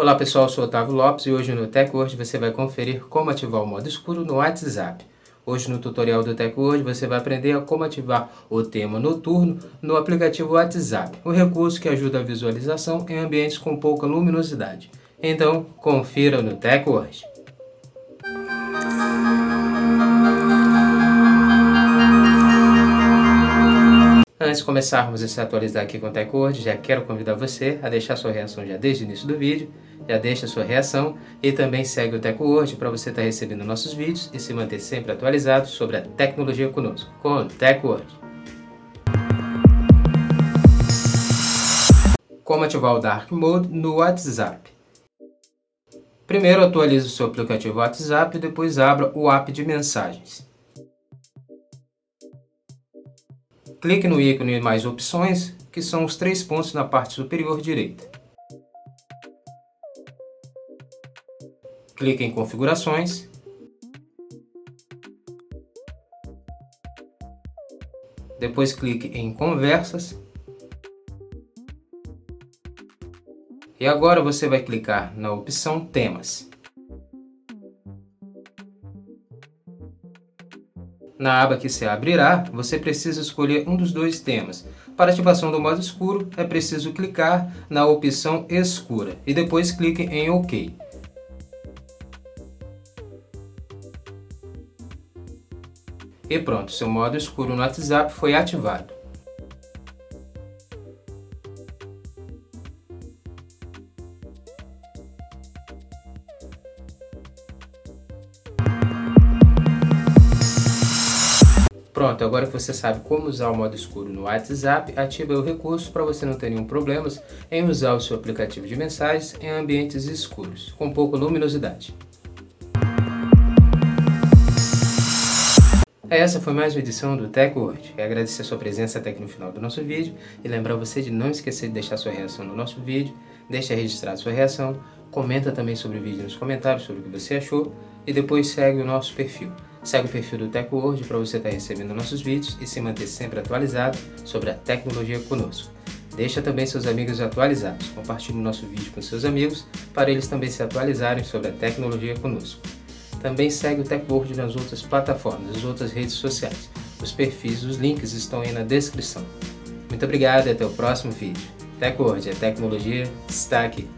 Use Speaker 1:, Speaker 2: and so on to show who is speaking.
Speaker 1: Olá pessoal, eu sou Otávio Lopes e hoje no TechWord você vai conferir como ativar o modo escuro no WhatsApp. Hoje no tutorial do TechWord você vai aprender a como ativar o tema noturno no aplicativo WhatsApp, um recurso que ajuda a visualização em ambientes com pouca luminosidade. Então, confira no TechWord. Antes de começarmos a se atualizar aqui com o TechWord, já quero convidar você a deixar sua reação já desde o início do vídeo, já deixa sua reação e também segue o TechWord para você estar recebendo nossos vídeos e se manter sempre atualizado sobre a tecnologia conosco, com o TechWord. Como ativar o Dark Mode no WhatsApp. Primeiro atualize o seu aplicativo WhatsApp e depois abra o app de mensagens. Clique no ícone Mais Opções, que são os três pontos na parte superior direita. Clique em Configurações. Depois clique em Conversas. E agora você vai clicar na opção Temas. Na aba que se abrirá, você precisa escolher um dos dois temas. Para ativação do modo escuro, é preciso clicar na opção Escura e depois clique em OK. E pronto, seu modo escuro no WhatsApp foi ativado. Pronto, agora que você sabe como usar o modo escuro no WhatsApp, ative o recurso para você não ter nenhum problema em usar o seu aplicativo de mensagens em ambientes escuros, com pouca luminosidade. Essa foi mais uma edição do TechWord. Quero agradecer a sua presença até aqui no final do nosso vídeo e lembrar você de não esquecer de deixar sua reação no nosso vídeo, deixa registrado sua reação, comenta também sobre o vídeo nos comentários sobre o que você achou e depois segue o nosso perfil. Segue o perfil do TechWord para você estar recebendo nossos vídeos e se manter sempre atualizado sobre a tecnologia conosco. Deixa também seus amigos atualizados. Compartilhe o nosso vídeo com seus amigos para eles também se atualizarem sobre a tecnologia conosco. Também segue o TechWord nas outras plataformas, nas outras redes sociais. Os perfis, os links estão aí na descrição. Muito obrigado e até o próximo vídeo. TechWord, a tecnologia está aqui.